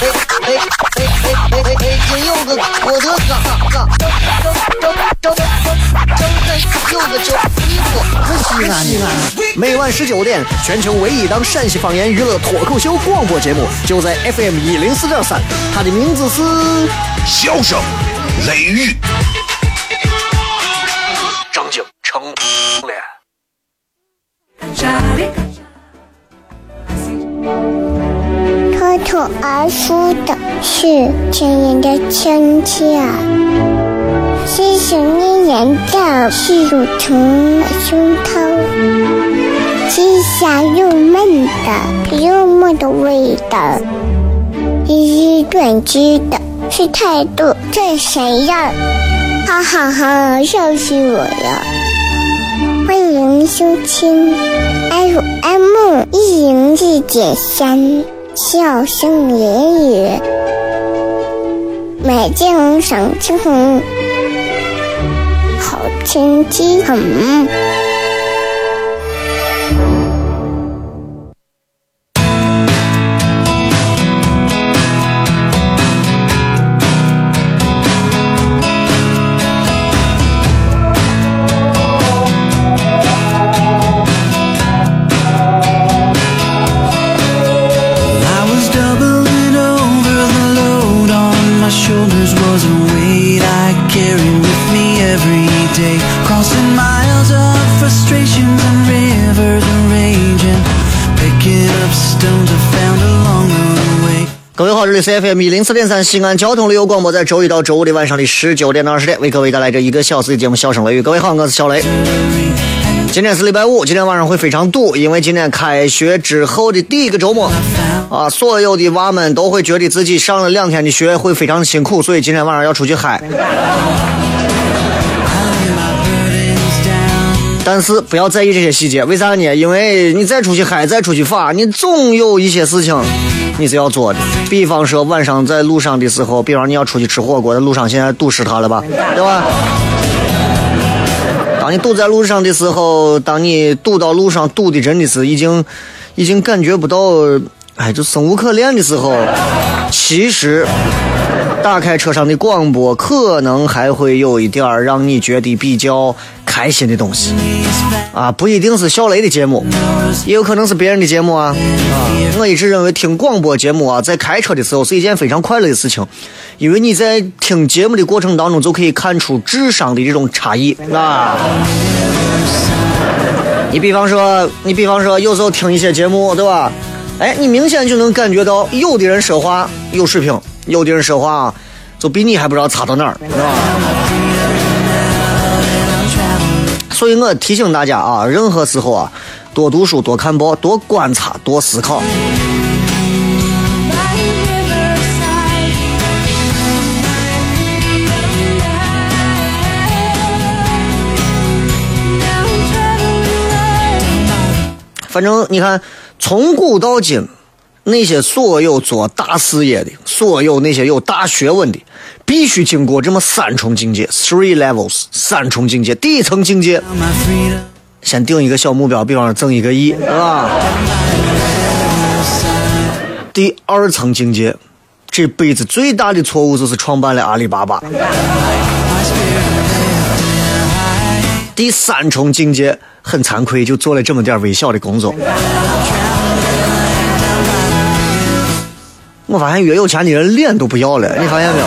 哎哎哎哎！今有个我的嘎嘎，张张张张张张有个叫衣服，西安西安。每晚十九点，全球唯一档陕西方言娱乐脱口秀广播节目，就在 FM 一零四点三。它的名字是《笑声雷雨》，而出的是亲人的亲切，是想念人的是乳虫的胸膛，是香又闷的幽默的味道，是短知的是态度这谁样？哈哈哈，笑死我了！欢迎收听 FM 一零四点三。笑声言语，美景赏清红，好天气很。C F M 一零四点三西安交通旅游广播，在周一到周五的晚上的十九点到二十点，为各位带来这一个小时的节目《笑声雷雨》。各位好，我是小雷。今天是礼拜五，今天晚上会非常堵，因为今天开学之后的第一个周末啊，所有的娃们都会觉得自己上了两天的学会非常辛苦，所以今天晚上要出去嗨。但是不要在意这些细节，为啥呢？因为你再出去嗨，再出去耍，你总有一些事情。你是要做的，比方说晚上在路上的时候，比方你要出去吃火锅，在路上现在堵死他了吧，对吧？当你堵在路上的时候，当你堵到路上堵的真的是已经，已经感觉不到，哎，就生无可恋的时候，其实打开车上的广播，可能还会有一点儿让你觉得比较。开心的东西啊，不一定是小雷的节目，也有可能是别人的节目啊。啊，我一直认为听广播节目啊，在开车的时候是一件非常快乐的事情，因为你在听节目的过程当中就可以看出智商的这种差异啊。你比方说，你比方说，有时候听一些节目，对吧？哎，你明显就能感觉到，有的人说话有水平，有的人说话就比你还不知道差到哪儿，是吧？所以我提醒大家啊，任何时候啊，多读书、多看报、多观察、多思考。反正你看，从古到今，那些所有做大事业的，所有那些有大学问的。必须经过这么三重境界，three levels，三重境界。第一层境界，先定一个小目标，比方说挣一个亿，是吧？第二层境界，这辈子最大的错误就是创办了阿里巴巴。第三重境界，很惭愧，就做了这么点微小的工作。我发现越有钱的人脸都不要了，你发现没有？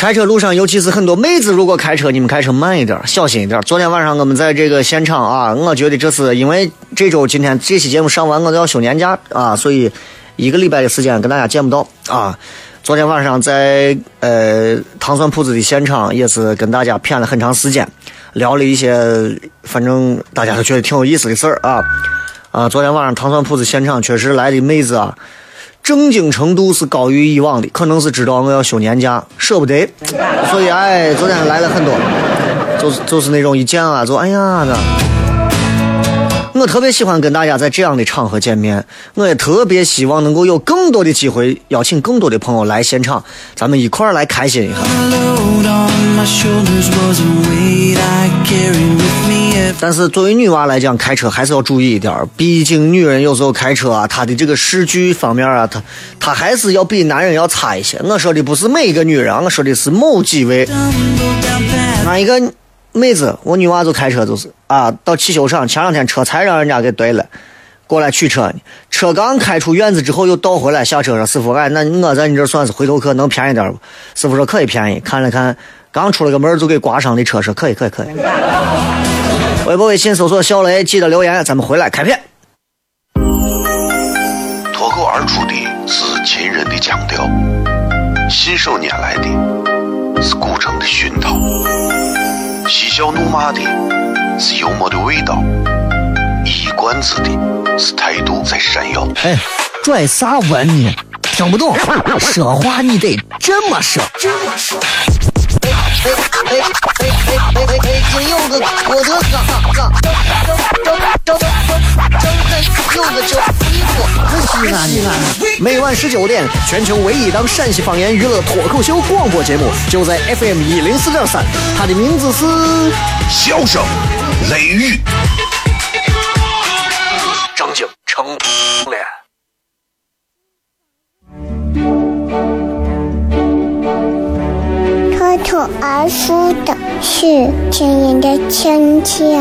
开车路上，尤其是很多妹子，如果开车，你们开车慢一点，小心一点。昨天晚上我们在这个现场啊，我觉得这是因为这周今天这期节目上完，我都要休年假啊，所以一个礼拜的时间跟大家见不到啊。昨天晚上在呃糖蒜铺子的现场，也是跟大家谝了很长时间，聊了一些反正大家都觉得挺有意思的事儿啊啊。昨天晚上糖蒜铺子现场确实来的妹子啊。正经程度是高于以往的，可能是知道我要休年假，舍不得，所以哎，昨天来了很多，就是就是那种一见啊，就哎呀的。我特别喜欢跟大家在这样的场合见面，我也特别希望能够有更多的机会邀请更多的朋友来现场，咱们一块儿来开心一下。但是作为女娃来讲，开车还是要注意一点，毕竟女人有时候开车啊，她的这个视距方面啊，她她还是要比男人要差一些。我说的不是每一个女人，我说的是某几位，哪一个？妹子，我女娃就开车就是啊，到汽修厂前两天车才让人家给怼了，过来取车呢。车刚开出院子之后又倒回来下车说：“师傅，哎，那我在你这算是回头客，能便宜点不？”师傅说：“可以便宜。”看了看，刚出了个门就给刮伤的车说：“可以，可以，可以。”微博、微信搜索小雷，记得留言，咱们回来开片。脱口而出的是秦人的腔调，信手拈来的是古城的熏陶。嬉笑怒骂的是幽默的味道，一冠子的是态度在闪耀。哎，拽啥文呢？听不懂，说话你得这么说。这么说。哎哎哎哎哎哎哎！今有个我的哥，哥，张张张张张有个叫衣服，西安西安。每晚十九点，全球唯一档陕西方言娱乐脱口秀广播节目，就在 FM 一零四点三。它的名字是《笑声雷雨》，脱口而出的是亲人的亲切，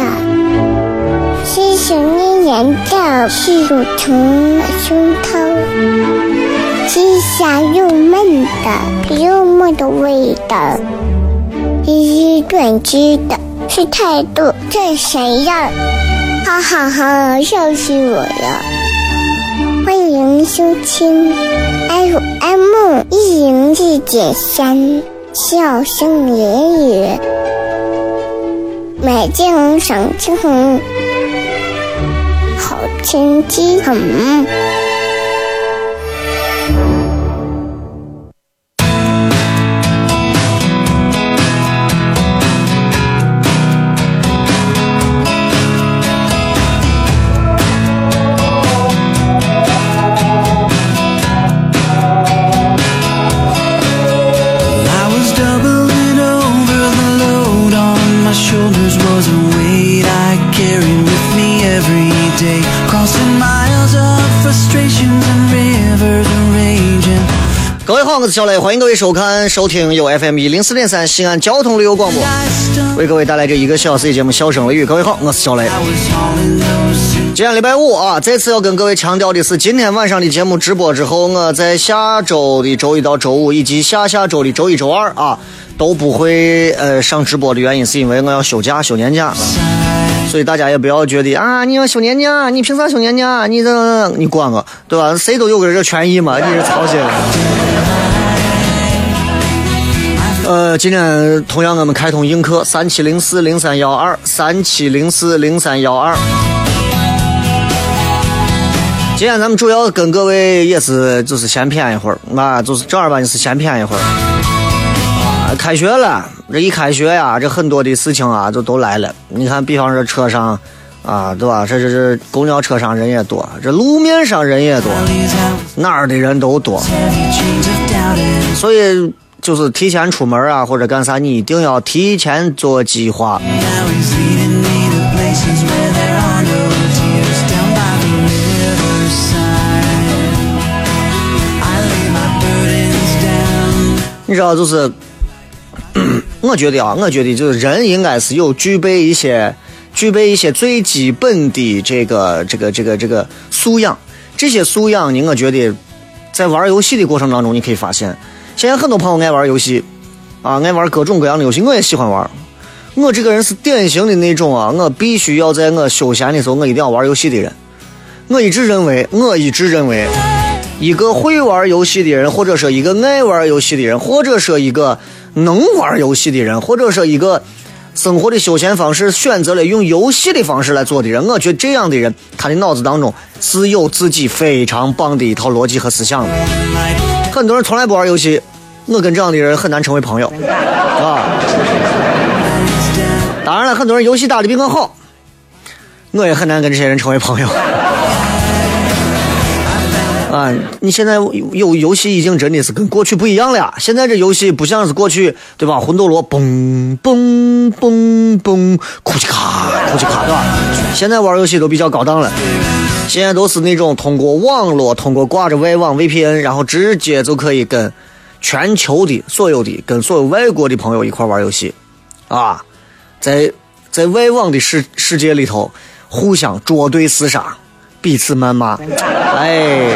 是想念人的是乳虫胸膛，是香又闷的幽默的味道，是短知的是态度这谁样？哈哈哈，笑死我了！欢迎收听 FM 一零四点三。笑声言语，美景赏晴，好天气很。各位好我是小雷，欢迎各位收看、收听由 FM 一零四点三西安交通旅游广播为各位带来这一个小时的节目《笑声雷雨》。各位好，我是小雷。今天礼拜五啊，这次要跟各位强调的是，今天晚上的节目直播之后，我在下周的周一到周五以及下下周的周一、周二啊，都不会呃上直播的原因，是因为我要休假、休年假。所以大家也不要觉得啊，你要休年假，你凭啥休年假？你这你管我，对吧？谁都有个这权益嘛，你是操心。呃，今天同样我们开通映客三七零四零三幺二三七零四零三幺二。今天咱们主要跟各位也是就是闲谝一会儿，啊，就是正儿八经是闲谝一会儿。开学了，这一开学呀，这很多的事情啊就都来了。你看，比方说车上，啊，对吧？这这这公交车上人也多，这路面上人也多，哪儿的人都多，所以。就是提前出门啊，或者干啥，你一定要提前做计划。你知道，就是，我觉得啊，我觉得就是人应该是有具备一些、具备一些最基本的这个、这个、这个、这个素养。这些素养呢，我觉得在玩游戏的过程当中，你可以发现。现在很多朋友爱玩游戏，啊，爱玩各种各样的游戏，我也喜欢玩。我这个人是典型的那种啊，我必须要在我休闲的时候，我一定要玩游戏的人。我一直认为，我一直认为，一个会玩游戏的人，或者说一个爱玩游戏的人，或者说一个能玩游戏的人，或者说一个生活的休闲方式选择了用游戏的方式来做的人，我觉得这样的人，他的脑子当中是有自己非常棒的一套逻辑和思想的。很多人从来不玩游戏，我跟这样的人很难成为朋友啊。当然了，很多人游戏打的比我好，我也很难跟这些人成为朋友。啊，你现在有游戏已经真的是跟过去不一样了！现在这游戏不像是过去，对吧？魂斗罗，嘣嘣嘣嘣，库奇卡，库奇卡，对吧？现在玩游戏都比较高档了，现在都是那种通过网络，通过挂着外网 VPN，然后直接就可以跟全球的所有的、跟所有外国的朋友一块玩游戏，啊，在在外网的世世界里头互相捉对厮杀。彼此谩骂，哎，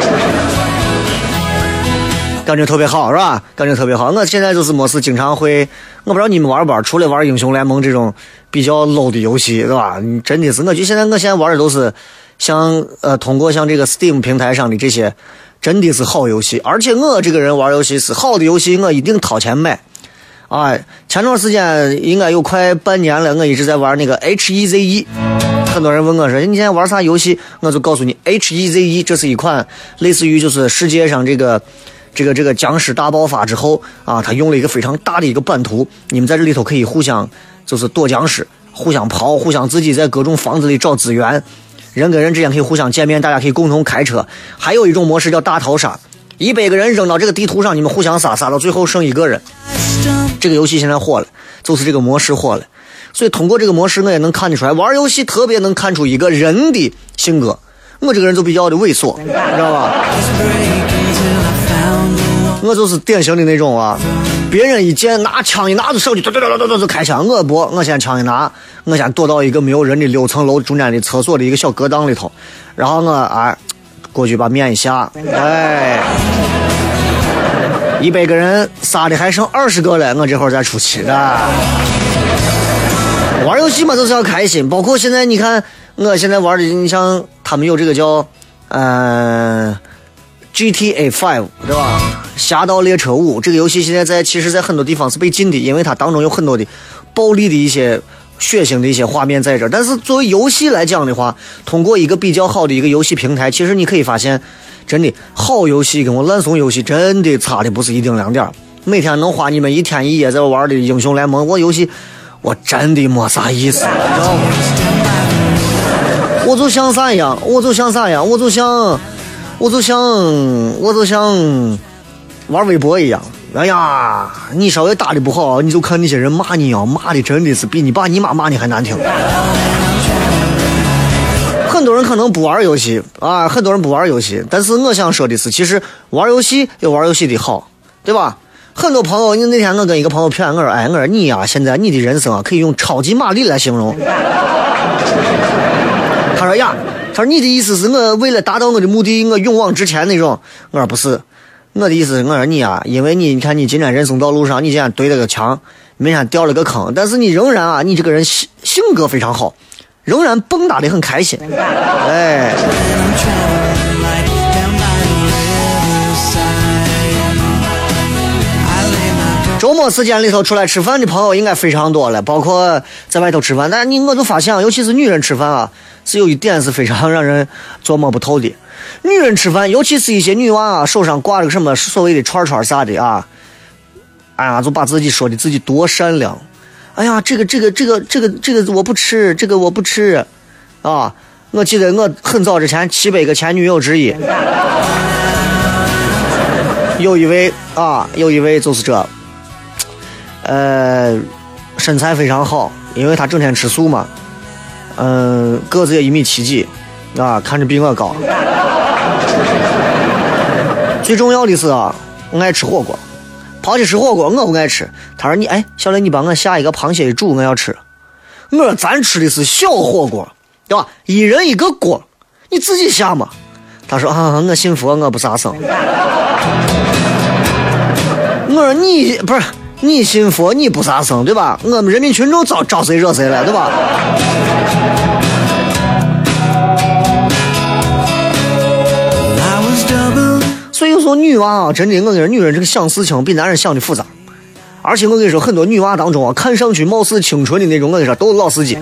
感觉特别好，是吧？感觉特别好。我现在就是没事，经常会，我不知道你们玩不玩，除了玩英雄联盟这种比较 low 的游戏，是吧？真的是，我就现在，我现在玩的都是像呃，通过像这个 Steam 平台上的这些，真的是好游戏。而且我这个人玩游戏是好的游戏，我一定掏钱买。啊，前段时间应该有快半年了，我一直在玩那个 H E Z E。很多人问我说：“你现在玩啥游戏？”我就告诉你，H E Z E，这是一款类似于就是世界上这个这个这个僵尸大爆发之后啊，他用了一个非常大的一个版图，你们在这里头可以互相就是躲僵尸，互相跑，互相自己在各种房子里找资源，人跟人之间可以互相见面，大家可以共同开车。还有一种模式叫大逃杀，一百个人扔到这个地图上，你们互相杀，杀到最后剩一个人。这个游戏现在火了，就是这个模式火了。所以通过这个模式，我也能看得出来，玩游戏特别能看出一个人的性格。我这个人就比较的猥琐，你知道吧？我就是典型的那种啊，别人一见拿枪一拿着手机，嘟嘟嘟嘟嘟就开枪。我不，我先枪一拿，我先躲到一个没有人的六层楼中间的厕所的一个小隔档里头，然后我哎过去把面一下，哎，一百个人杀的还剩二十个了，我这会儿再出去的。玩游戏嘛，就是要开心。包括现在，你看，我现在玩的，你像他们有这个叫，呃，GTA Five，对吧？侠盗猎车五这个游戏现在在，其实，在很多地方是被禁的，因为它当中有很多的暴力的一些、血腥的一些画面在这儿。但是作为游戏来讲的话，通过一个比较好的一个游戏平台，其实你可以发现，真的好游戏跟我烂怂游戏真的差的不是一丁两点每天能花你们一天一夜在玩的英雄联盟，我游戏。我真的没啥意思，知道吗？我就像啥一样，我就像啥一样，我就像，我就像，我就像玩微博一样。哎呀，你稍微打的不好，你就看那些人骂你啊，骂的真的是比你爸你妈骂你还难听。很多人可能不玩游戏啊，很多人不玩游戏，但是我想说的是，其实玩游戏有玩游戏的好，对吧？很多朋友，你那天我跟一个朋友谝，我说，哎，我说你呀，现在你的人生啊，可以用超级玛丽来形容。他说呀，他说你的意思是我为了达到我的目的，我勇往直前那种。我说不是，我的意思是，我说你啊，因为你，你看你今天人生道路上，你今天堆了个墙，明天掉了个坑，但是你仍然啊，你这个人性性格非常好，仍然蹦跶的很开心，哎。周末时间里头出来吃饭的朋友应该非常多了，包括在外头吃饭。但你我就发现，尤其是女人吃饭啊，是有一点是非常让人琢磨不透的。女人吃饭，尤其是一些女娃啊，手上挂着什么所谓的串串啥的啊，哎呀，就把自己说的自己多善良。哎呀，这个这个这个这个这个我不吃，这个我不吃啊。我记得我很早之前七百个前女友之一，有一位啊，有一位就是这。呃，身材非常好，因为他整天吃素嘛。嗯，个子也一米七几，啊，看着比我高。最重要的是啊，我爱吃火锅，螃蟹吃火锅我不爱吃。他说你哎，小雷你帮我下一个螃蟹一煮，我要吃。我说咱吃的是小火锅，对吧？一人一个锅，你自己下嘛。他说啊，我信佛，我不杀生。我说你不是。你信佛，你不杀生，对吧？我们人民群众招招谁惹谁了，对吧？所以有时候女娃啊，真的，我跟你说，女人这个想事情比男人想的复杂。而且我跟你说，很多女娃当中啊，看上去貌似清纯的那种，我跟你说都是老司机，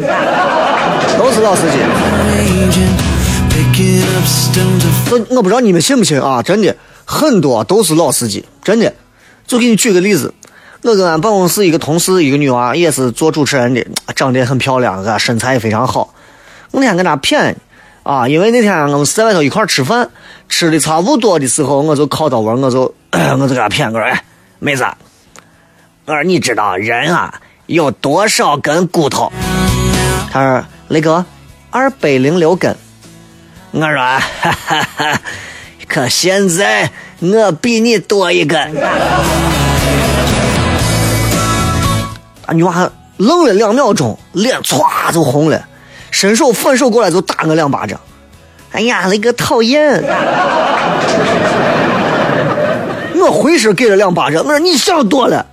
都是老司机。我我不知道你们信不信啊？真的，很多都是老司机，真的。就给你举个例子，我跟俺办公室一个同事，一个女娃，也是做主持人的，长得很漂亮，啊，身材也非常好。我那天跟她谝，啊，因为那天我们在外头一块吃饭，吃的差不多的时候，我就靠到我，我就我就跟她谝，我说：“哎，妹子，我说你知道人啊有多少根骨头？”她说：“雷哥，二百零六根。”我说：“哈哈哈，可现在我比你多一根。”女娃愣了两秒钟，脸歘就红了。伸手反手过来就打我两巴掌，哎呀，那个讨厌！我回身给了两巴掌，我说你想多了。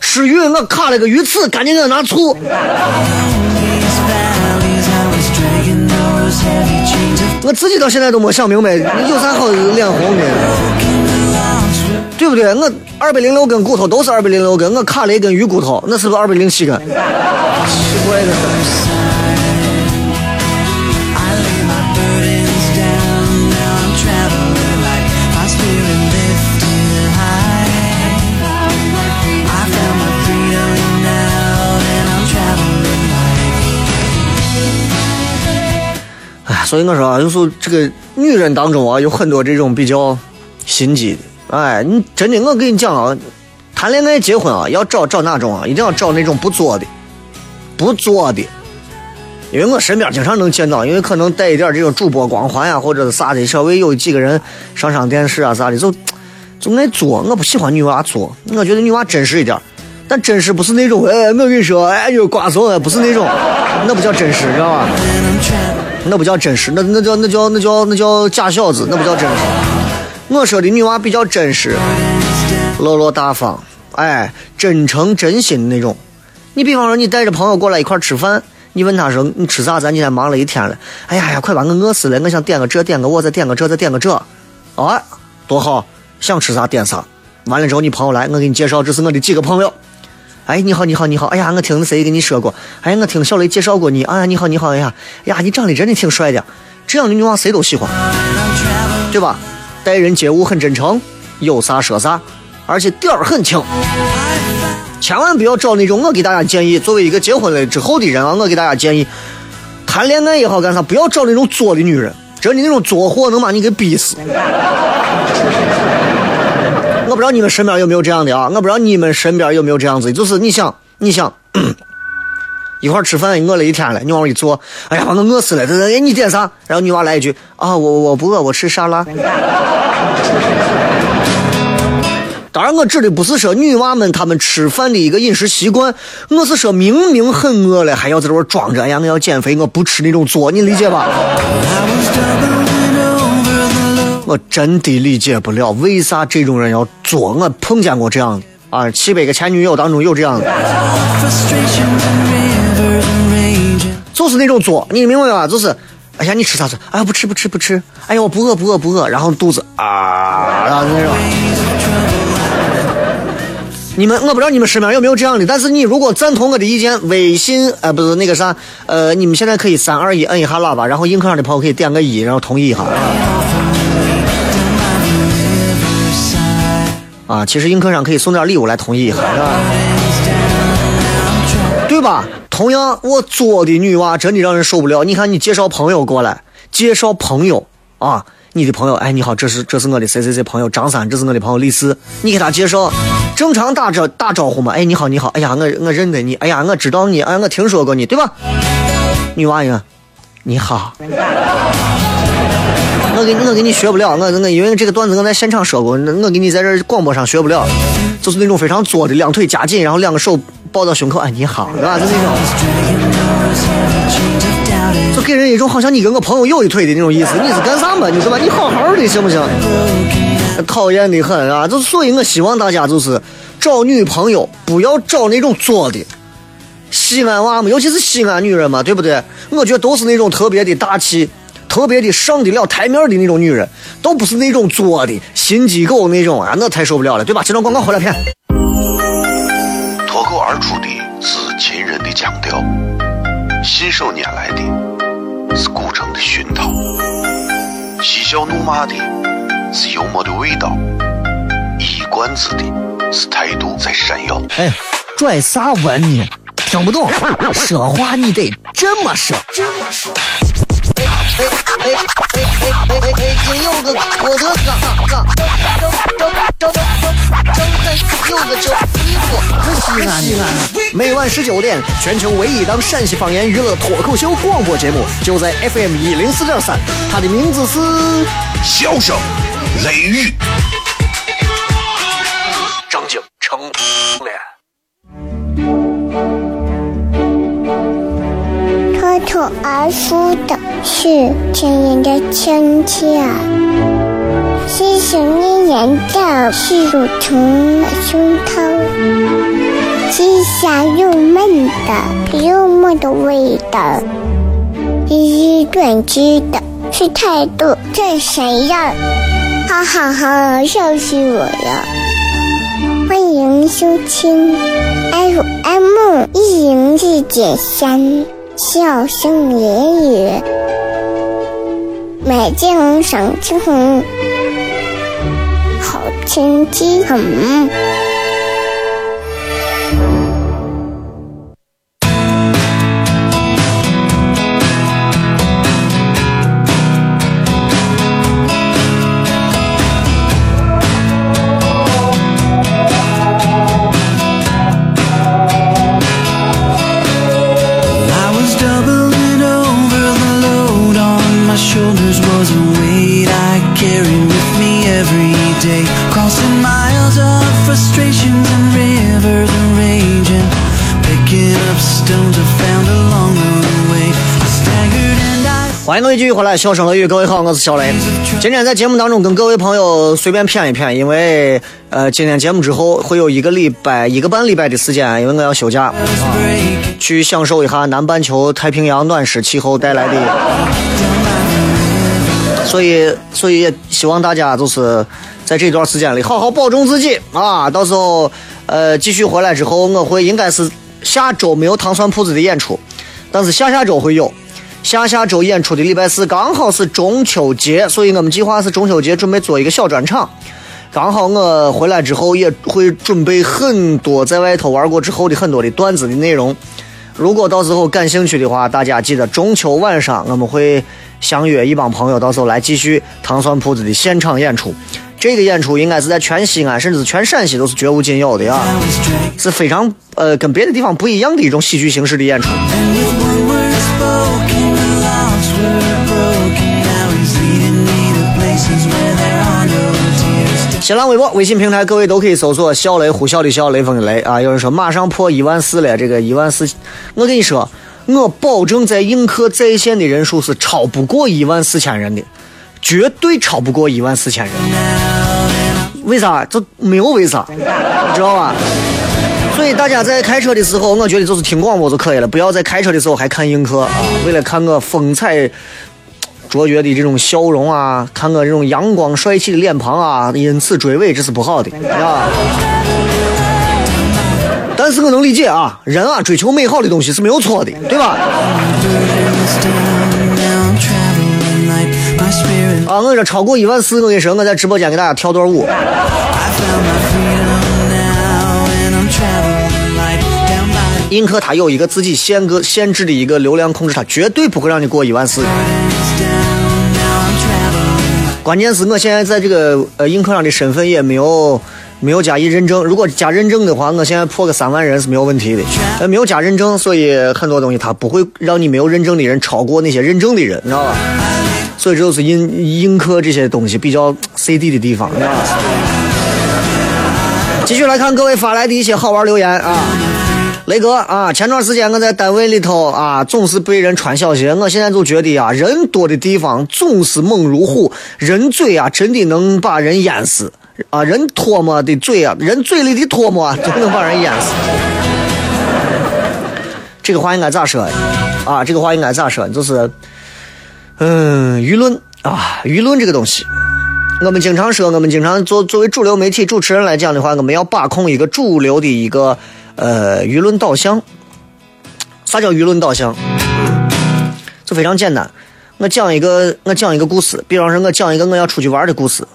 吃鱼我卡了个鱼刺，赶紧给我拿醋。我自己到现在都没想明白，有啥好脸红的？对不对？我二百零六根骨头都是二百零六根，我卡了一根鱼骨头，那是不是二百零七根？奇怪的很。所以我说啊，有时候这个女人当中啊，有很多这种比较心机的。哎，你真的，我跟你讲啊，谈恋爱结婚啊，要找找哪种啊？一定要找那种不作的，不作的。因为我身边经常能见到，因为可能带一点这种主播光环呀，或者是啥的，稍微有几个人上上电视啊啥的，就就爱作。我不喜欢女娃作，我觉得女娃真实一点。但真实不是那种，哎，我跟你说，哎，有瓜怂，不是那种，那不叫真实，知道吧？那不叫真实，那那叫那叫那叫那叫假小子，那不叫真实。我说的女娃比较真实，落落大方，哎，真诚真心的那种。你比方说，你带着朋友过来一块吃饭，你问他说你吃啥？咱今天忙了一天了，哎呀呀，快把我饿死了，我想点个这，点个我，再点个这，再点个这，啊，多好，想吃啥点啥。完了之后，你朋友来，我给你介绍，这是我的几个朋友。哎，你好，你好，你好！哎呀，我听谁跟你说过？哎，我听小雷介绍过你。啊，你好，你好！哎呀，哎呀，你长得真的挺帅的。这样的女娃谁都喜欢，对吧？待人接物很真诚，有啥说啥，而且点儿很轻。千万不要找那种，我给大家建议，作为一个结婚了之后的人啊，我给大家建议，谈恋爱也好干啥，不要找那种作的女人，真的那种作货能把你给逼死。我不知道你们身边有没有这样的啊？我不知道你们身边有没有这样子，就是你想，你想一块吃饭，饿了一天了，你往那一坐，哎呀，我饿死了。这哎，你点啥？然后女娃来一句啊，我我不饿，我吃沙拉。当然，我指的不是说女娃们她们吃饭的一个饮食习惯，我是说明明很饿了，还要在这块装着，哎呀，我要减肥，我不吃那种作，你理解吧？我真的理解不了，为啥这种人要作？我碰见过这样的啊，七百个前女友当中有这样的，就是那种作，你明白吧？就是，哎呀，你吃啥子？哎呀，不吃不吃不吃。哎呀，我不饿不饿不饿。然后肚子啊，然后那种。你们我不知道你们身边有没有这样的，但是你如果赞同我的意见，微信呃不是那个啥呃，你们现在可以三二一摁一下喇叭，然后硬课上的朋友可以点个一，然后同意一下。啊，其实映客上可以送点礼物来同意一下，对吧？同样，我作的女娃真的让人受不了。你看，你介绍朋友过来，介绍朋友啊，你的朋友，哎，你好，这是这是我的谁谁谁朋友张三，这是我的朋友李四，你给他介绍，正常打招打招呼嘛，哎，你好，你好，哎呀，我我认得你，哎呀，我知道你，哎，我听说过你，对吧？女娃呀，你好。我给我给你学不了，我我因为这个段子我在现场说过，我给你在这广播上学不了，就是那种非常作的，两腿夹紧，然后两个手抱到胸口，哎，你好，对吧？就那种，就给人一种好像你跟我朋友有一腿的那种意思。你是干啥嘛？你是吧？你好好的行不行？讨厌的很啊！就所以，我希望大家就是找女朋友不要找那种作的。西安娃嘛，尤其是西安女人嘛，对不对？我觉得都是那种特别的大气。特别的上得了台面的那种女人，都不是那种作的心机狗那种啊，那太受不了了，对吧？这段广告回来片。而出的是秦人的腔调，信手拈来的是古城的熏陶，嬉笑怒骂的是幽默的味道，一冠子的是态度在闪耀。哎，拽啥文呢？听不懂，说话你得这么说。这么说。哎哎哎哎哎哎哎！京有个郭德纲，张张张张张张有个叫西，安西安。每晚十九点，全球唯一档陕西方言娱乐脱口秀广播节目，就在 FM 一零四点三。它的名字是《笑声雷雨》，正经成脸。脱口而出的是亲人的亲切，是想念人的是乳虫的胸膛，是香又闷的幽默的味道，是短知的是态度这谁呀？哈哈哈，笑死我了！欢迎收听 FM 一零四点三。笑声言语，美景赏青红，好天气很。欢迎各位继续回来，笑声乐语，各位好，我是小雷。今天在节目当中跟各位朋友随便谝一谝，因为呃，今天节目之后会有一个礼拜、一个半礼拜的时间，因为我要休假啊，去享受一下南半球太平洋暖湿气候带来的。所以，所以也希望大家就是在这段时间里好好保重自己啊！到时候呃，继续回来之后，我会应该是下周没有糖蒜铺子的演出，但是下下周会有。下下周演出的礼拜四刚好是中秋节，所以我们计划是中秋节准备做一个小专场。刚好我回来之后也会准备很多在外头玩过之后的很多的段子的内容。如果到时候感兴趣的话，大家记得中秋晚上我们会相约一帮朋友，到时候来继续糖蒜铺子的现场演出。这个演出应该是在全西安甚至是全陕西都是绝无仅有的啊，是非常呃跟别的地方不一样的一种喜剧形式的演出。新浪微博、微信平台，各位都可以搜索“小雷呼啸的笑，雷锋的雷”啊！有人说马上破一万四了，这个一万四，我跟你说，我保证在映客在线的人数是超不过一万四千人的，绝对超不过一万四千人。为啥？就没有为啥，你知道吧？所以大家在开车的时候，我觉得就是听广播就可以了，不要在开车的时候还看映客啊！为了看我风采。卓绝的这种笑容啊，看我这种阳光帅气的脸庞啊，因此追尾这是不好的啊。但是我能理解啊，人啊追求美好的东西是没有错的，对吧？啊，我这超过一万四，我跟你说，我在直播间给大家跳段舞。映客它有一个自己限个限制的一个流量控制，它绝对不会让你过一万四。关键是我现在在这个呃映客上的身份也没有没有加以认证，如果加认证的话，我现在破个三万人是没有问题的。呃，没有加认证，所以很多东西它不会让你没有认证的人超过那些认证的人，你知道吧？所以这就是映映客这些东西比较 CD 的地方，你知道吧？继续来看各位发来的一些好玩留言啊。雷哥啊，前段时间我在单位里头啊，总是被人穿小鞋。我现在就觉得啊，人多的地方总是猛如虎，人嘴啊真的能把人淹死啊！人唾沫的嘴啊，人嘴里的唾沫啊，都能把人淹死。这个话应该咋说啊？这个话应该咋说？就是，嗯，舆论啊，舆论这个东西，我们经常说，我们经常作作为主流媒体主持人来讲的话，我们要把控一个主流的一个。呃，舆论导向。啥叫舆论导向？就非常简单。我讲一个，我讲一个故事。比方说，我讲一个我要出去玩的故事。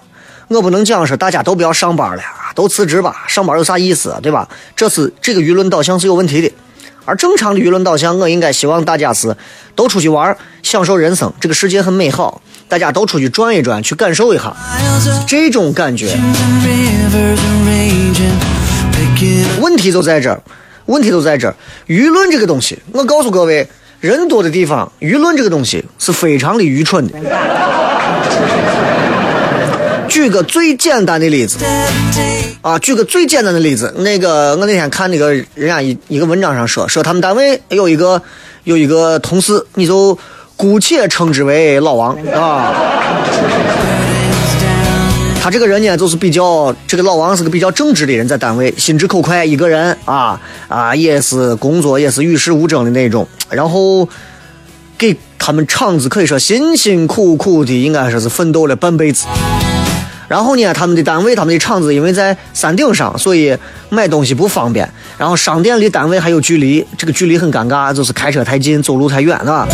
我不能讲说大家都不要上班了，都辞职吧。上班有啥意思，对吧？这是这个舆论导向是有问题的。而正常的舆论导向，我应该希望大家是都出去玩，享受人生。这个世界很美好，大家都出去转一转，去感受一下这种感觉。问题就在这儿，问题就在这儿。舆论这个东西，我告诉各位，人多的地方，舆论这个东西是非常的愚蠢的。举个最简单的例子啊，举个最简单的例子，那个我那天看那个人家一一个文章上说，说他们单位有一个有一个同事，你就姑且称之为老王啊。他这个人呢，就是比较这个老王是个比较正直的人，在单位心直口快，一个人啊啊也是工作也是与世无争的那种，然后给他们厂子可以说辛辛苦苦的，应该说是奋斗了半辈子。然后呢，他们的单位、他们的厂子因为在山顶上，所以买东西不方便。然后商店离单位还有距离，这个距离很尴尬，就是开车太近，走路太远，是吧？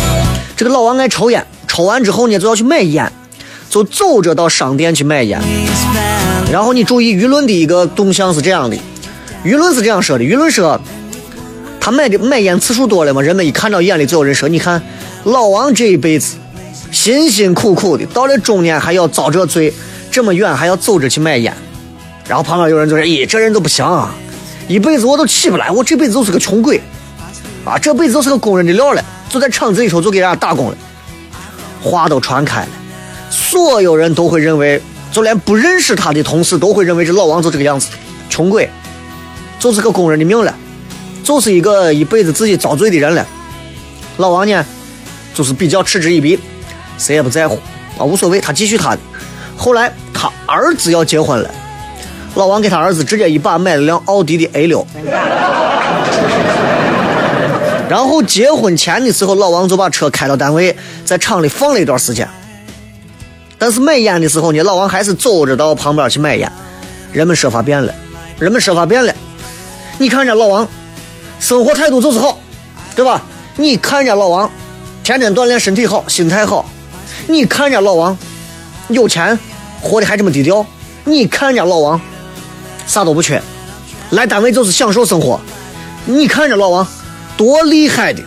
这个老王爱抽烟，抽完之后呢，就要去买烟，就走着到商店去买烟。然后你注意舆论的一个动向是这样的，舆论是这样说的：舆论说，他买的买烟次数多了嘛，人们一看到眼里就有人说，你看老王这一辈子辛辛苦苦的，到了中年还要遭这罪。这么远还要走着去买烟，然后旁边有人就说：“咦，这人都不行啊，一辈子我都起不来，我这辈子就是个穷鬼，啊，这辈子就是个工人的料了，就在厂子里头就给人家打工了。”话都传开了，所有人都会认为，就连不认识他的同事都会认为这老王就这个样子，穷鬼，就是个工人的命了，就是一个一辈子自己遭罪的人了。老王呢，就是比较嗤之以鼻，谁也不在乎啊，无所谓，他继续他的。后来他儿子要结婚了，老王给他儿子直接一把买了辆奥迪的 A 六。然后结婚前的时候，老王就把车开到单位，在厂里放了一段时间。但是买烟的时候呢，老王还是走着到旁边去买烟。人们说法变了，人们说法变了。你看人家老王，生活态度就是好，对吧？你看人家老王，天天锻炼身体好，心态好。你看人家老王，有钱。活的还这么低调，你看人家老王，啥都不缺，来单位就是享受生活。你看人家老王，多厉害的，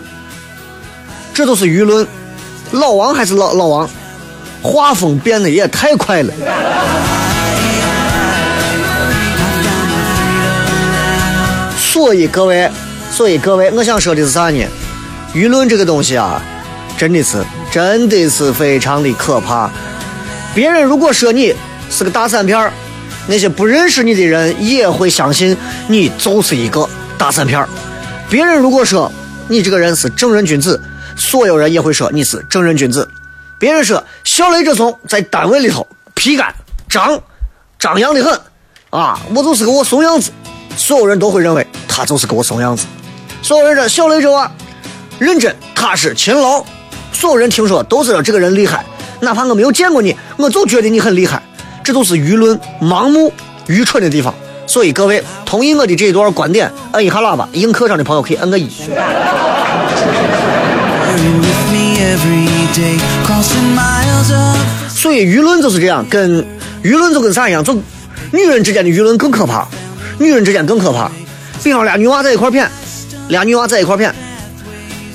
这都是舆论。老王还是老老王，画风变得也太快了。所以各位，所以各位，我想说的是啥呢？舆论这个东西啊，真的是，真的是非常的可怕。别人如果说你是个大三片儿，那些不认识你的人也会相信你就是一个大三片儿。别人如果说你这个人是正人君子，所有人也会说你是正人君子。别人说小雷这怂在单位里头皮干张张扬的很啊，我就是个我怂样子，所有人都会认为他就是个我怂样子。所有人说小雷这娃认真踏实勤劳，所有人听说都知道这个人厉害。哪怕我没有见过你，我就觉得你很厉害。这都是舆论盲目、愚蠢的地方。所以各位同意我的这一段观点，摁一下喇叭。映客上的朋友可以摁个一。所以舆论就是这样，跟舆论就跟啥一样？就女人之间的舆论更可怕，女人之间更可怕。比方俩女娃在一块谝，俩女娃在一块谝，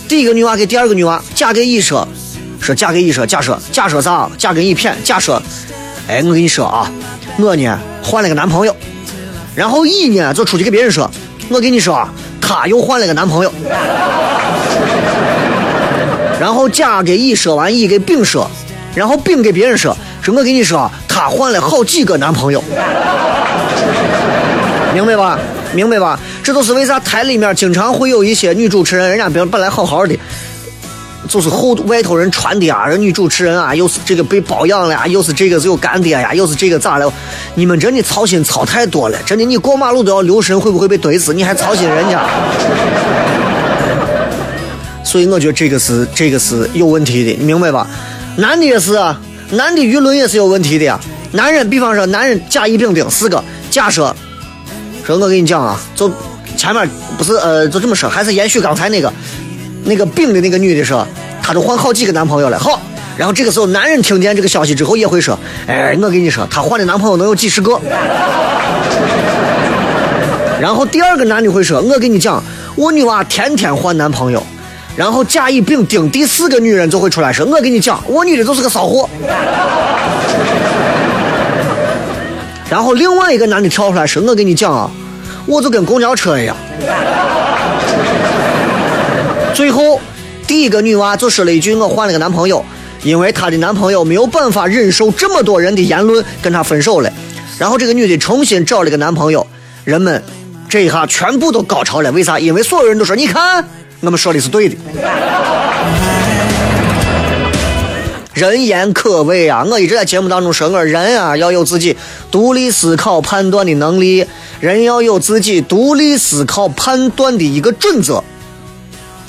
第一个女娃给第二个女娃嫁给乙说。说嫁给乙说，假设假设啥？嫁给乙骗，假设，哎，我跟你说啊，我呢换了个男朋友，然后乙呢就出去给别人说，我跟你说啊，他又换了个男朋友，然后甲给乙说完，乙给丙说，然后丙给别人说，说我跟你说，他换了好几个男朋友，明白吧？明白吧？这都是为啥台里面经常会有一些女主持人，人家本本来好好的。就是后外头人传的啊，人女主持人啊，又是这个被包养了呀，又是这个有干爹呀，又是这个咋了？你们真的操心操太多了，真的，你过马路都要留神会不会被怼死，你还操心人家？所以我觉得这个是这个是有问题的，你明白吧？男的也是啊，男的舆论也是有问题的呀。男人，比方说男人甲乙丙丁四个，假设说我跟你讲啊，就前面不是呃，就这么说，还是延续刚才那个那个病的那个女的说，她都换好几个男朋友了。好，然后这个时候男人听见这个消息之后也会说，哎，我跟你说，她换的男朋友能有几十个。然后第二个男的会说，我跟你讲，我女娃天天换男朋友。然后甲乙丙丁第四个女人就会出来说，我跟你讲，我女的就是个骚货。然后另外一个男的跳出来说，我跟你讲啊，我就跟公交车一样。最后，第一个女娃就说了一句：“我换了个男朋友，因为她的男朋友没有办法忍受这么多人的言论，跟她分手了。”然后这个女的重新找了个男朋友，人们这一下全部都高潮了。为啥？因为所有人都说：“你看，我们说的是对的。”人言可畏啊！我一直在节目当中说，我人啊要有自己独立思考判断的能力，人要有自己独立思考判断的一个准则，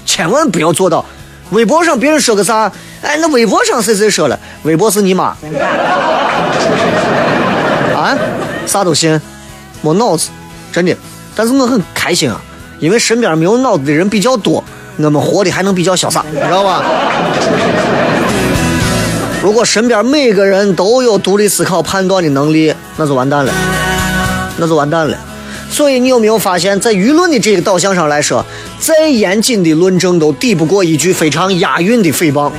千万不要做到。微博上别人说个啥，哎，那微博上谁谁说了，微博是你妈 啊，啥都信，没脑子，真的。但是我很开心啊，因为身边没有脑子的人比较多，我们活的还能比较潇洒，你知道吧？如果身边每个人都有独立思考判断的能力，那就完蛋了，那就完蛋了。所以你有没有发现，在舆论的这个导向上来说，再严谨的论证都抵不过一句非常押韵的诽谤。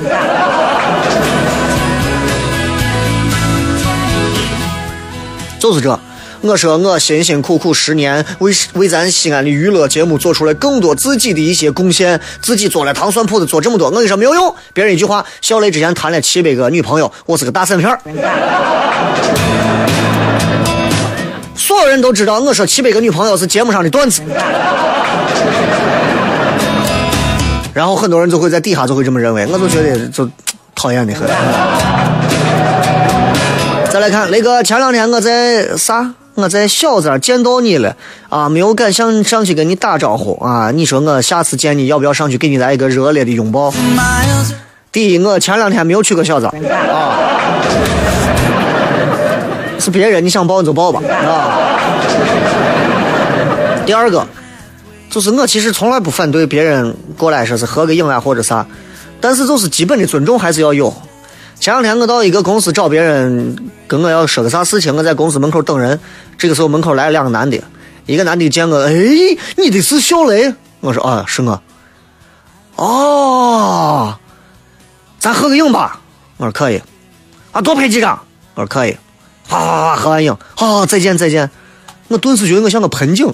就是这。我说我辛辛苦苦十年，为为咱西安的娱乐节目做出了更多自己的一些贡献，自己做了糖蒜铺子做这么多，我跟你说没有用。别人一句话，小雷之前谈了七百个女朋友，我是个大散片儿所有人都知道，我说七百个女朋友是节目上的段子。然后很多人就会在底下就会这么认为，我就觉得就讨厌的很。再来看雷哥，前两天我在啥？我在小寨见到你了啊，没有敢上上去跟你打招呼啊。你说我下次见你要不要上去给你来一个热烈的拥抱？第一，我前两天没有去过小寨啊，是别人你想抱你就抱吧啊。第二个，就是我其实从来不反对别人过来说是合个影啊或者啥，但是就是基本的尊重还是要有。前两天我到一个公司找别人，跟我要说个啥事情，我在公司门口等人。这个时候门口来了两个男的，一个男的见我，哎，你的是小雷？我说啊，是我。哦，咱合个影吧？我说可以。啊，多拍几张？我说可以。哗哗哗，合完影，好，再见再见。我顿时觉得我像个盆景。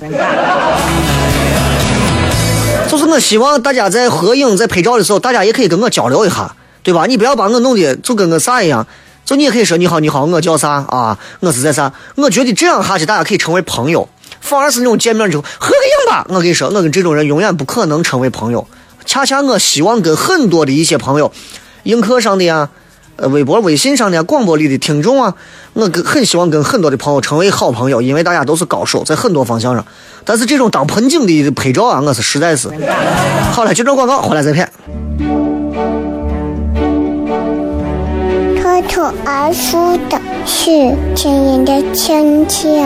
就是我希望大家在合影、在拍照的时候，大家也可以跟我交流一下。对吧？你不要把我弄得就跟个啥一样，就你也可以说你好，你好，我叫啥啊？我是在啥？我觉得这样下去，大家可以成为朋友，反而是那种见面之后合个影吧。我跟你说，我跟这种人永远不可能成为朋友。恰恰我希望跟很多的一些朋友，映客上的呀，呃，微博、微信上的呀、广播里的听众啊，我跟很希望跟很多的朋友成为好朋友，因为大家都是高手，在很多方向上。但是这种当盆景的拍照啊，我是实在是。好了，就这广告，回来再片。脱口而出的是亲人的亲切，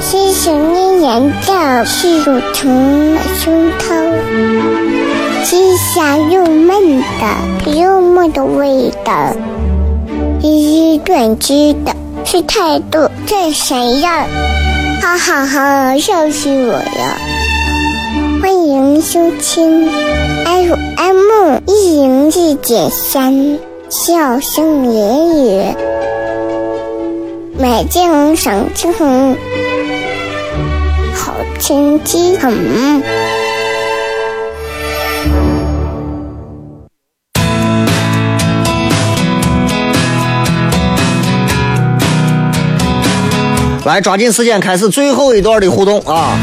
细声绵延的是乳疼的胸膛，细香又闷的幽默的味道，一一断句的是态度真闪耀，哈哈哈，笑死我了！欢迎收听 FM 一零四点三。笑声言语，美景赏晴好天气很。来，抓紧时间开始最后一段的互动啊！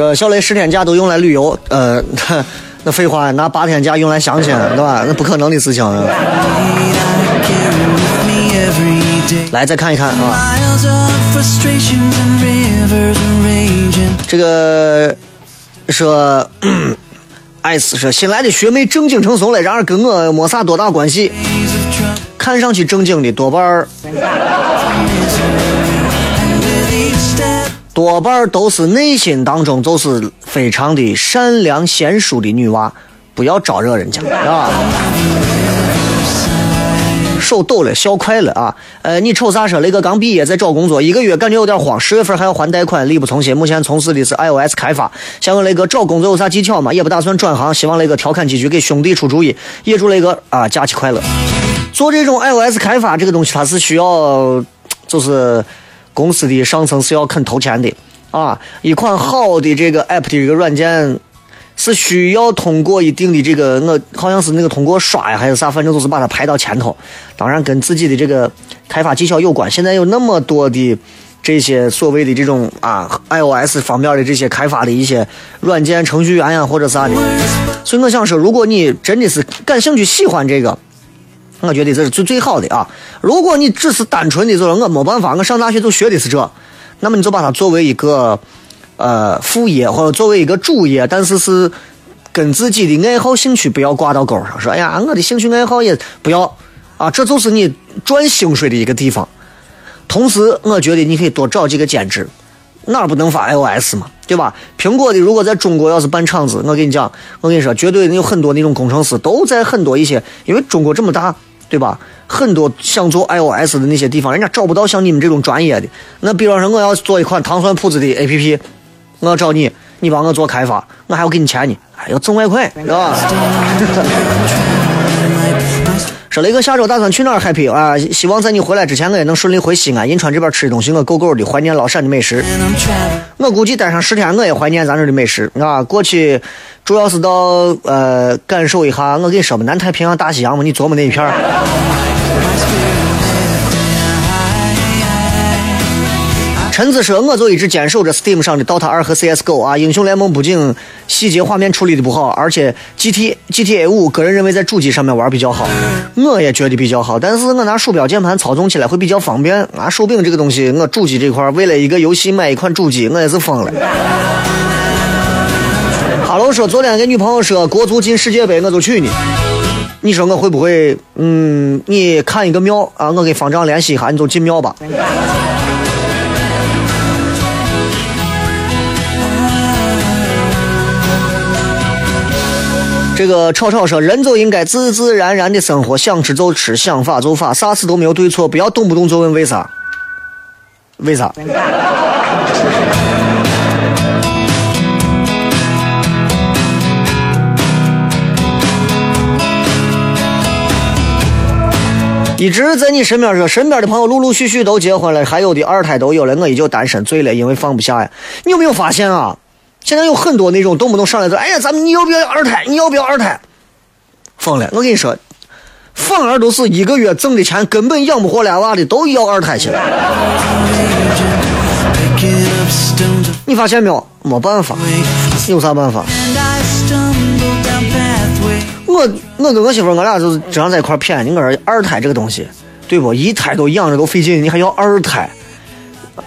说小雷十天假都用来旅游，呃，那废话，拿八天假用来相亲，对吧？那不可能的事情。来，再看一看啊。这个说，艾斯说新来的学妹正经成怂了，然而跟我没啥多大关系。看上去正经的多半儿。多半都是内心当中就是非常的善良贤淑的女娃，不要招惹人家 啊。手抖了，笑快了啊！呃，你瞅啥说？雷哥刚毕业，在找工作，一个月感觉有点慌，十月份还要还贷款，力不从心。目前从事的是 iOS 开发，想问雷哥找工作有啥技巧吗？也不打算转行，希望雷哥调侃几句，给兄弟出主意。也祝雷哥啊，假期快乐。做这种 iOS 开发这个东西，它是需要，就是公司的上层是要肯投钱的啊。一款好的这个 app 的这个软件。是需要通过一定的这个，我好像是那个通过刷呀，还是啥，反正就是把它排到前头。当然跟自己的这个开发技巧有关。现在有那么多的这些所谓的这种啊 iOS 方面的这些开发的一些软件程序员呀，或者啥的。所以我想说，如果你真的是感兴趣、喜欢这个，我觉得这是最最好的啊。如果你只是单纯的就是我没办法，我上大学就学的是这，那么你就把它作为一个。呃，副业或者作为一个主业，但是是跟自己的爱好兴趣不要挂到钩上。说，哎呀，我的兴趣爱好也不要啊，这就是你赚薪水的一个地方。同时，我觉得你可以多找几个兼职，哪不能发 iOS 嘛，对吧？苹果的如果在中国要是办厂子，我跟你讲，我跟你说，绝对有很多那种工程师都在很多一些，因为中国这么大，对吧？很多想做 iOS 的那些地方，人家找不到像你们这种专业的。那比方说，我要做一款糖蒜铺子的 APP。我要找你，你帮我做开发，我还要给你钱呢，还要挣外快，是吧？说雷哥下周打算去哪儿 happy 啊？希望在你回来之前，我也能顺利回西安、银川这边吃的东西，我够够的，怀念老陕的美食。我估计待上十天，我也怀念咱这的美食啊。过去主要是到呃感受一下，我跟你说吧，南太平洋、大西洋嘛，你琢磨那一片儿。陈子说：“我就一直坚守着 Steam 上的 Dota 二和 CS:GO 啊，英雄联盟不仅细节画面处理的不好，而且 GT GTA 五个人认为在主机上面玩比较好，我也觉得比较好。但是我拿鼠标键盘操纵起来会比较方便啊。手柄这个东西，我主机这块为了一个游戏买一款主机，我也是疯了。”哈喽说：“昨天跟女朋友说国足进世界杯我就去呢，你说我会不会？嗯，你看一个庙啊，我给方丈联系一下，你就进庙吧。”这个吵吵说，人就应该自自然然的生活，想吃就吃，想法就法，啥事都没有对错，不要动不动就问为啥，为啥？一直在你身边说，身边的朋友陆陆续续都结婚了，还有的二胎都有了，我依旧单身，醉了，因为放不下呀。你有没有发现啊？现在有很多那种动不动上来就，哎呀，咱们你要不要二胎？你要不要二胎？疯了！我跟你说，反而都是一个月挣的钱根本养不活俩娃的，都要二胎去了。你发现没有？没办法，有啥办法？我我跟我媳妇，我俩就是经常在一块谝。你说二胎这个东西，对不？一胎都养着都费劲，你还要二胎？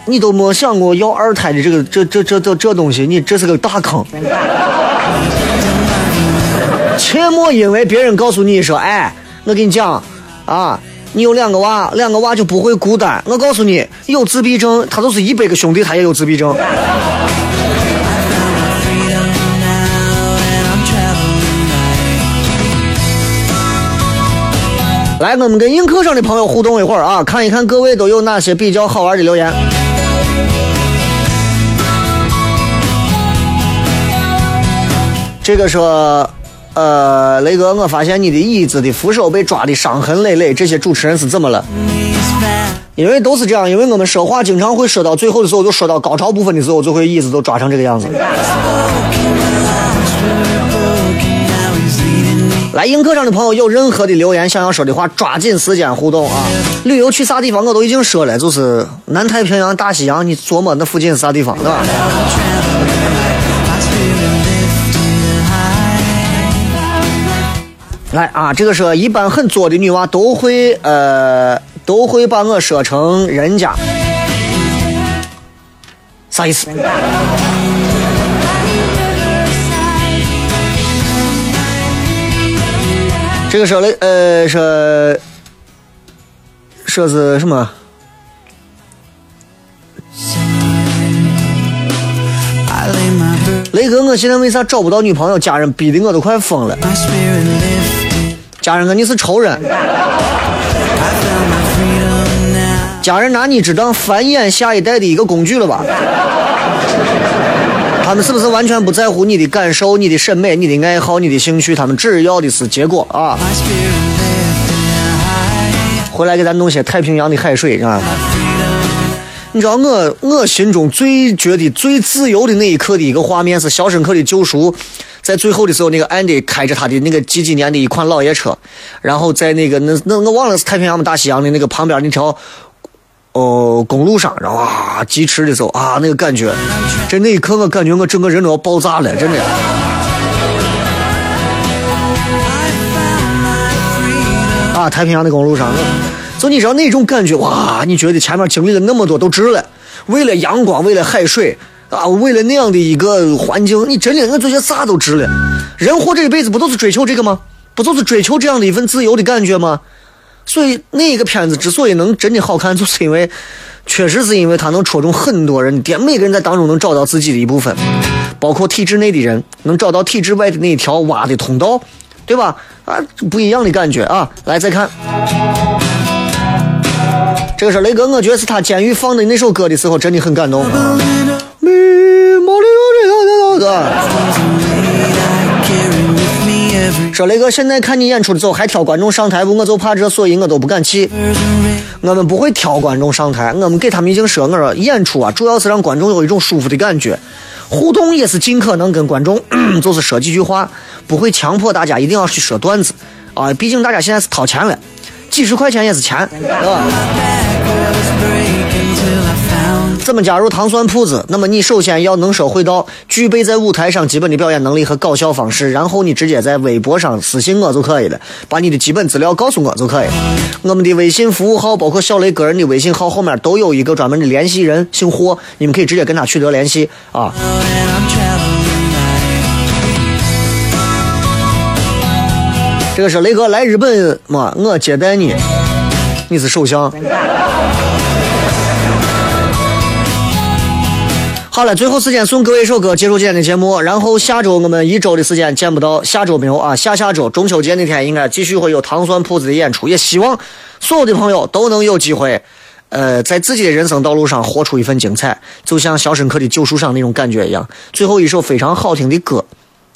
你都没想过要二胎的这个这这这这这东西，你这是个大坑。切莫因为别人告诉你说，哎，我跟你讲啊，你有两个娃，两个娃就不会孤单。我告诉你，有自闭症，他就是一百个兄弟，他也有自闭症。来，我们跟映客上的朋友互动一会儿啊，看一看各位都有哪些比较好玩的留言。这个说，呃，雷哥，我发现你的椅子的扶手被抓的伤痕累累，这些主持人是怎么了？因为都是这样，因为我们说话经常会说到最后的时候，就说到高潮部分的时候，就会椅子都抓成这个样子。来映客上的朋友有任何的留言想要说的话，抓紧时间互动啊！旅游去啥地方我都已经说了，就是南太平洋、大西洋，你琢磨那附近是啥地方，对吧？来啊，这个说一般很作的女娃都会呃都会把我说成人家，啥意思？这个说雷呃说说是什么？雷哥我现在为啥找不到女朋友？家人逼得我都快疯了。家人你是仇人。家人拿你只当繁衍下一代的一个工具了吧？他们是不是完全不在乎你的感受、你的审美、你的爱好、你的兴趣？他们只要的是结果啊！回来给咱弄些太平洋的海水，啊！你知道我我心中最觉得最自由的那一刻的一个画面是《肖申克的救赎》，在最后的时候，那个安迪开着他的那个几几年的一款老爷车，然后在那个那那我忘了是太平洋吗？大西洋的那个旁边那条。哦，公路上，然后啊，疾驰的时候啊，那个感觉，这那一刻，我感觉我整个人都要爆炸了，真的。啊，太平洋的公路上，就你知道那种感觉，哇，你觉得前面经历了那么多都值了，为了阳光，为了海水，啊，为了那样的一个环境，你真的，我这些啥都值了。人活这一辈子不都是追求这个吗？不就是追求这样的一份自由的感觉吗？所以那个片子之所以能真的好看，就是因为，确实是因为它能戳中很多人点，每个人在当中能找到自己的一部分，包括体制内的人能找到体制外的那一条挖的通道，对吧？啊，不一样的感觉啊！来再看，这个是雷哥，我觉得是他监狱放的那首歌的时候，真的很感动。说雷哥，现在看你演出的时候还挑观众上台不？我就怕这，所以我都不敢去。我们不会挑观众上台，我们给他们已经说，我说演出啊，主要是让观众有一种舒服的感觉，互动也是尽可能跟观众就是说几句话，不会强迫大家一定要去说段子啊。毕竟大家现在是掏钱了，几十块钱也是钱，对吧？怎么加入糖蒜铺子？那么你首先要能说会道，具备在舞台上基本的表演能力和搞笑方式，然后你直接在微博上私信我就可以了，把你的基本资料告诉我就可以。我们的微信服务号包括小雷个人的微信号后面都有一个专门的联系人，姓霍，你们可以直接跟他取得联系啊。这个是雷哥来日本嘛，我接待你，你是首相。好了，最后时间送各位一首歌，结束今天的节目。然后下周我们一周的时间见不到，下周没有啊，下下周中秋节那天应该继续会有糖蒜铺子的演出。也希望所有的朋友都能有机会，呃，在自己的人生道路上活出一份精彩，就像《肖申克的救赎》上那种感觉一样。最后一首非常好听的歌，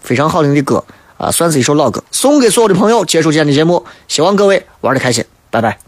非常好听的歌啊，算是一首老歌，送给所有的朋友，结束今天的节目。希望各位玩的开心，拜拜。